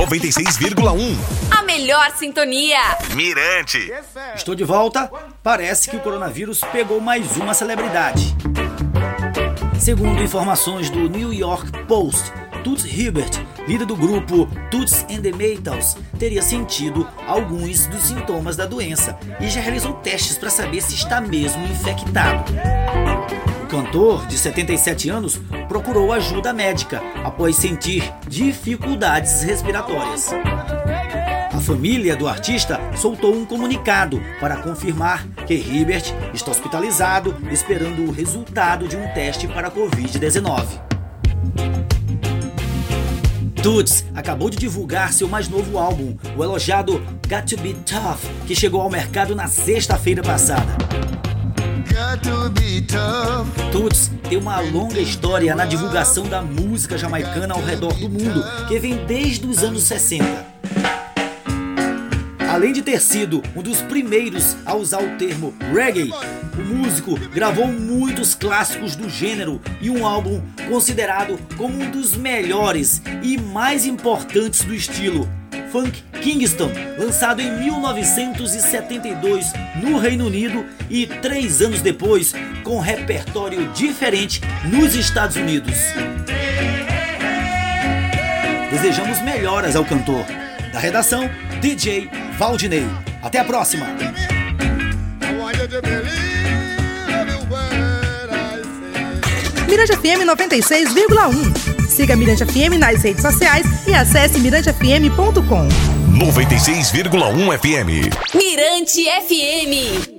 96,1. A melhor sintonia. Mirante. Estou de volta. Parece que o coronavírus pegou mais uma celebridade. Segundo informações do New York Post, Toots Hibbert, líder do grupo Toots and the Maytals, teria sentido alguns dos sintomas da doença e já realizou testes para saber se está mesmo infectado. Cantor, de 77 anos, procurou ajuda médica após sentir dificuldades respiratórias. A família do artista soltou um comunicado para confirmar que Hibbert está hospitalizado esperando o resultado de um teste para a Covid-19. Toots acabou de divulgar seu mais novo álbum, o elogiado Got to Be Tough, que chegou ao mercado na sexta-feira passada. Toots tem uma longa história na divulgação da música jamaicana ao redor do mundo, que vem desde os anos 60. Além de ter sido um dos primeiros a usar o termo reggae, o músico gravou muitos clássicos do gênero e um álbum considerado como um dos melhores e mais importantes do estilo, Funk Kingston, lançado em 1972 no Reino Unido e três anos depois com repertório diferente nos Estados Unidos. Desejamos melhoras ao cantor. Da redação, DJ Valdinei. Até a próxima! Mirante FM 96,1. Siga Mirante FM nas redes sociais e acesse mirantefm.com. 96,1 FM. Mirante FM.